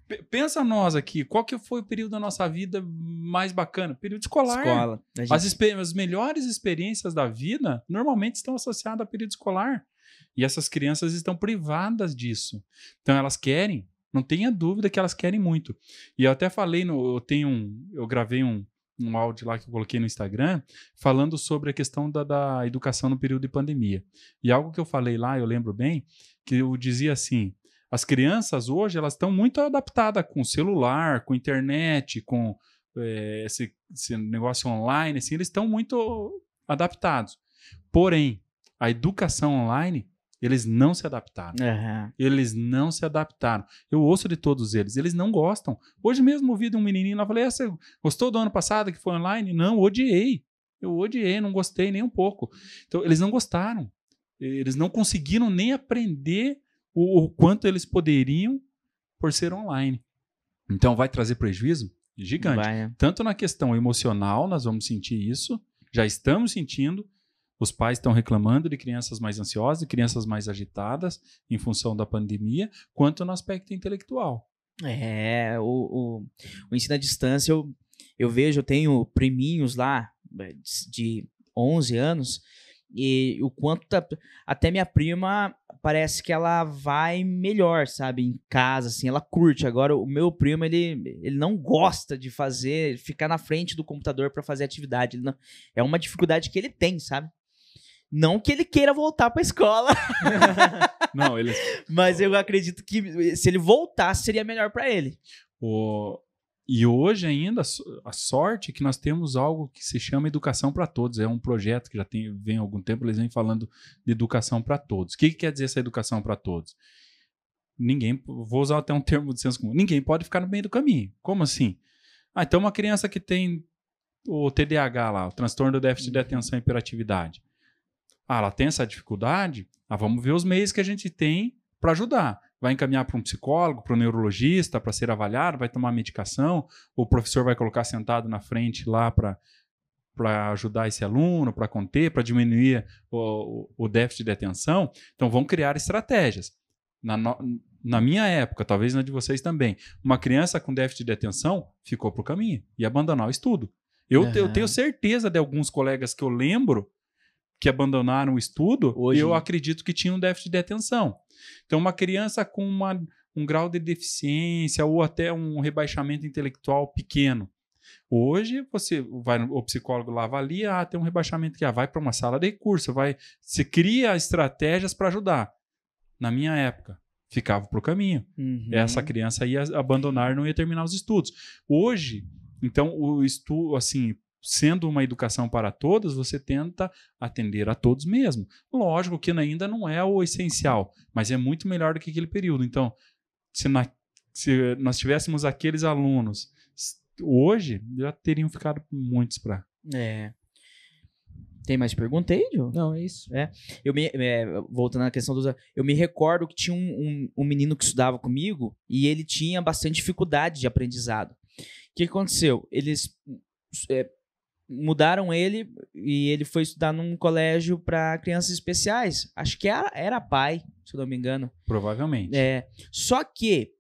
P- pensa nós aqui, qual que foi o período da nossa vida mais bacana? Período escolar. Escola. A gente- As, as melhores experiências da vida normalmente estão associadas ao período escolar. E essas crianças estão privadas disso. Então elas querem, não tenha dúvida que elas querem muito. E eu até falei, no, eu tenho um, eu gravei um, um áudio lá que eu coloquei no Instagram, falando sobre a questão da, da educação no período de pandemia. E algo que eu falei lá, eu lembro bem, que eu dizia assim: as crianças hoje elas estão muito adaptadas com celular, com internet, com eh, esse, esse negócio online, assim, eles estão muito adaptados. Porém, a educação online, eles não se adaptaram. Aham. Eles não se adaptaram. Eu ouço de todos eles. Eles não gostam. Hoje mesmo ouvi de um menininho lá, falei, "Ah, você gostou do ano passado que foi online? Não, odiei. Eu odiei, não gostei nem um pouco. Então, eles não gostaram. Eles não conseguiram nem aprender o, o quanto eles poderiam por ser online. Então, vai trazer prejuízo gigante. Vai, né? Tanto na questão emocional, nós vamos sentir isso, já estamos sentindo. Os pais estão reclamando de crianças mais ansiosas, de crianças mais agitadas em função da pandemia, quanto no aspecto intelectual. É, o, o, o ensino à distância, eu, eu vejo, eu tenho priminhos lá eh, de 11 anos, e o quanto tá, até minha prima parece que ela vai melhor, sabe, em casa, assim, ela curte. Agora, o meu primo, ele, ele não gosta de fazer, ficar na frente do computador para fazer atividade. Não- é uma dificuldade que ele tem, sabe? Não que ele queira voltar pra escola, [LAUGHS] Não, eles. [LAUGHS] mas eu acredito que se ele voltasse, seria melhor para ele. o- E hoje ainda, a sorte é que nós temos algo que se chama Educação para Todos. É um projeto que já tem, vem há algum tempo, eles vêm falando de educação para todos. O que, que quer dizer essa educação para todos? Ninguém, vou usar até um termo de senso comum, ninguém pode ficar no meio do caminho. Como assim? Ah, então uma criança que tem o TDAH lá, o transtorno do déficit de atenção e hiperatividade. Ah, ela tem essa dificuldade? Ah, vamos ver os meios que a gente tem para ajudar. Vai encaminhar para um psicólogo, para um neurologista, para ser avaliado, vai tomar medicação, o professor vai colocar sentado na frente lá para para ajudar esse aluno, para conter, para diminuir o, o, déficit de atenção. Então, vão criar estratégias. Na, no- na minha época, talvez na de vocês também, uma criança com déficit de atenção ficou para o caminho e abandonar o estudo. Eu, eu Aham. tenho certeza de alguns colegas que eu lembro que abandonaram o estudo Hoje- eu acredito que tinham déficit de atenção. Então, uma criança com uma- um grau de deficiência ou até um rebaixamento intelectual pequeno. Hoje, você vai o psicólogo lá avalia, ah, tem um rebaixamento que ah, vai para uma sala de recurso, vai, se cria estratégias para ajudar. Na minha época, ficava para o caminho Uhum. essa criança ia abandonar, não ia terminar os estudos. Hoje, então, o estudo, assim, sendo uma educação para todos, você tenta atender a todos mesmo. Lógico que ainda não é o essencial, mas é muito melhor do que aquele período. Então, se, na- se nós tivéssemos aqueles alunos hoje, já teriam ficado muitos para. É. Tem mais pergunta aí, Joe? Não, é isso. Eu me, é, voltando à questão dos. Eu me recordo que tinha um, um, um menino que estudava comigo e ele tinha bastante dificuldade de aprendizado. O que aconteceu? Eles é, mudaram ele e ele foi estudar num colégio para crianças especiais. Acho que era, era pai, se eu não me engano. Provavelmente. É, só que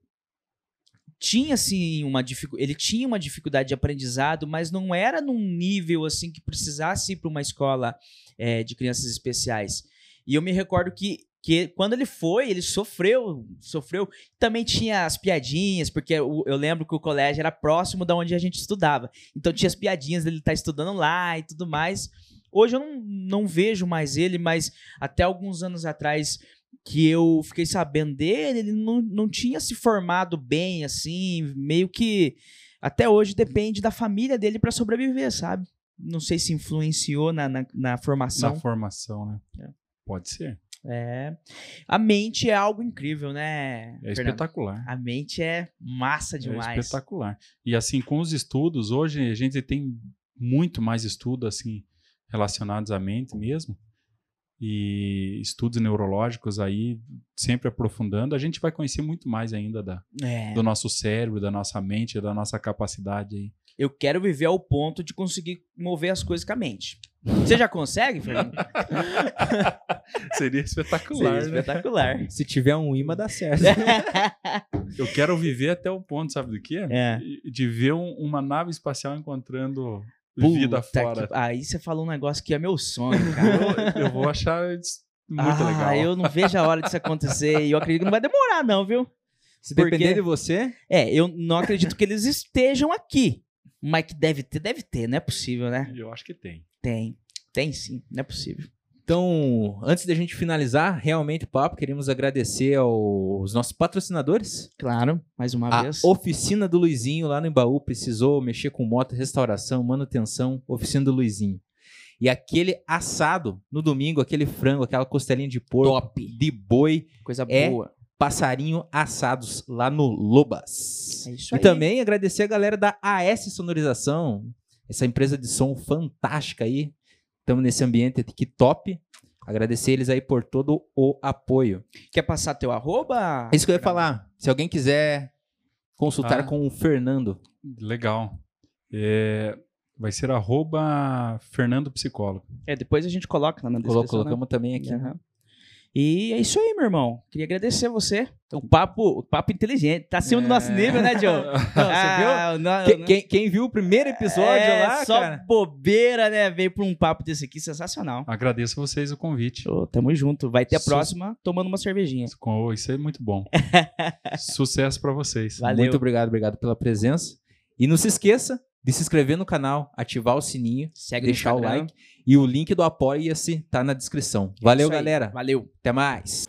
tinha assim uma ele tinha uma dificuldade de aprendizado, mas não era num nível assim que precisasse ir para uma escola é, de crianças especiais. E eu me recordo que que quando ele foi, ele sofreu, sofreu. Também tinha as piadinhas, porque o- eu lembro que o colégio era próximo da onde a gente estudava. Então tinha as piadinhas dele estar estudando lá e tudo mais. Hoje eu não, não vejo mais ele, mas até alguns anos atrás que eu fiquei sabendo dele, ele não, não tinha se formado bem, assim, meio que até hoje depende da família dele para sobreviver, sabe? Não sei se influenciou na, na, na formação. Na formação, né? É. Pode ser. É. A mente é algo incrível, né? É Fernando? espetacular. A mente é massa É demais. espetacular. E assim, com os estudos, hoje a gente tem muito mais estudo assim relacionados à mente mesmo. E estudos neurológicos aí, sempre aprofundando, a gente vai conhecer muito mais ainda da, É. do nosso cérebro, da nossa mente, da nossa capacidade aí. Eu quero viver ao ponto de conseguir mover as coisas com a mente. Você já consegue, Fernando? [LAUGHS] Seria espetacular, Seria né? espetacular. Se tiver um imã, dá certo. [LAUGHS] Eu quero viver até o ponto, sabe do quê? É. De ver um- uma nave espacial encontrando vida Puta fora. que- Aí você falou um negócio que é meu sonho, cara. Eu, eu vou achar isso muito ah, legal. eu não vejo a hora disso acontecer e eu acredito que não vai demorar, não, viu? Se Porque- depender de você, É, eu não acredito que eles estejam aqui. Mas que deve ter, deve ter, não é possível, né? Eu acho que tem. Tem. Tem sim, não é possível. Então, antes da gente finalizar realmente o papo, queremos agradecer aos nossos patrocinadores. Claro, mais uma A vez. oficina do Luizinho lá no Embaú precisou mexer com moto, restauração, manutenção, oficina do Luizinho. E aquele assado no domingo, aquele frango, aquela costelinha de porco, Top. de boi, Coisa É boa. Passarinho assados lá no Lobas. É isso e aí. também agradecer a galera da AS Sonorização, essa empresa de som fantástica aí. Estamos nesse ambiente aqui top. Agradecer eles aí por todo o apoio. Quer passar teu arroba? É isso que eu ia falar. Se alguém quiser consultar Ah. com o Fernando, Legal. É, vai ser arroba Fernando Psicólogo. É, depois a gente coloca lá na descrição. né? colocamos também aqui. Aham. E é isso aí, meu irmão. Queria agradecer você. O papo, o papo inteligente. Tá acima do nosso É. nível, né, Joe? [LAUGHS] Ah, não- Que- quem, quem viu o primeiro episódio é, lá, só cara? bobeira, né? Veio pra um papo desse aqui sensacional. Agradeço vocês o convite. Ô, tamo junto. Vai ter a próxima tomando uma cervejinha. Com- Isso é muito bom. [LAUGHS] Sucesso pra vocês. Valeu. Muito obrigado, obrigado pela presença. E não se esqueça de se inscrever no canal, ativar o sininho, Segue deixar o like. E o link do Apoia-se tá na descrição. É Valeu, galera. Valeu. Até mais.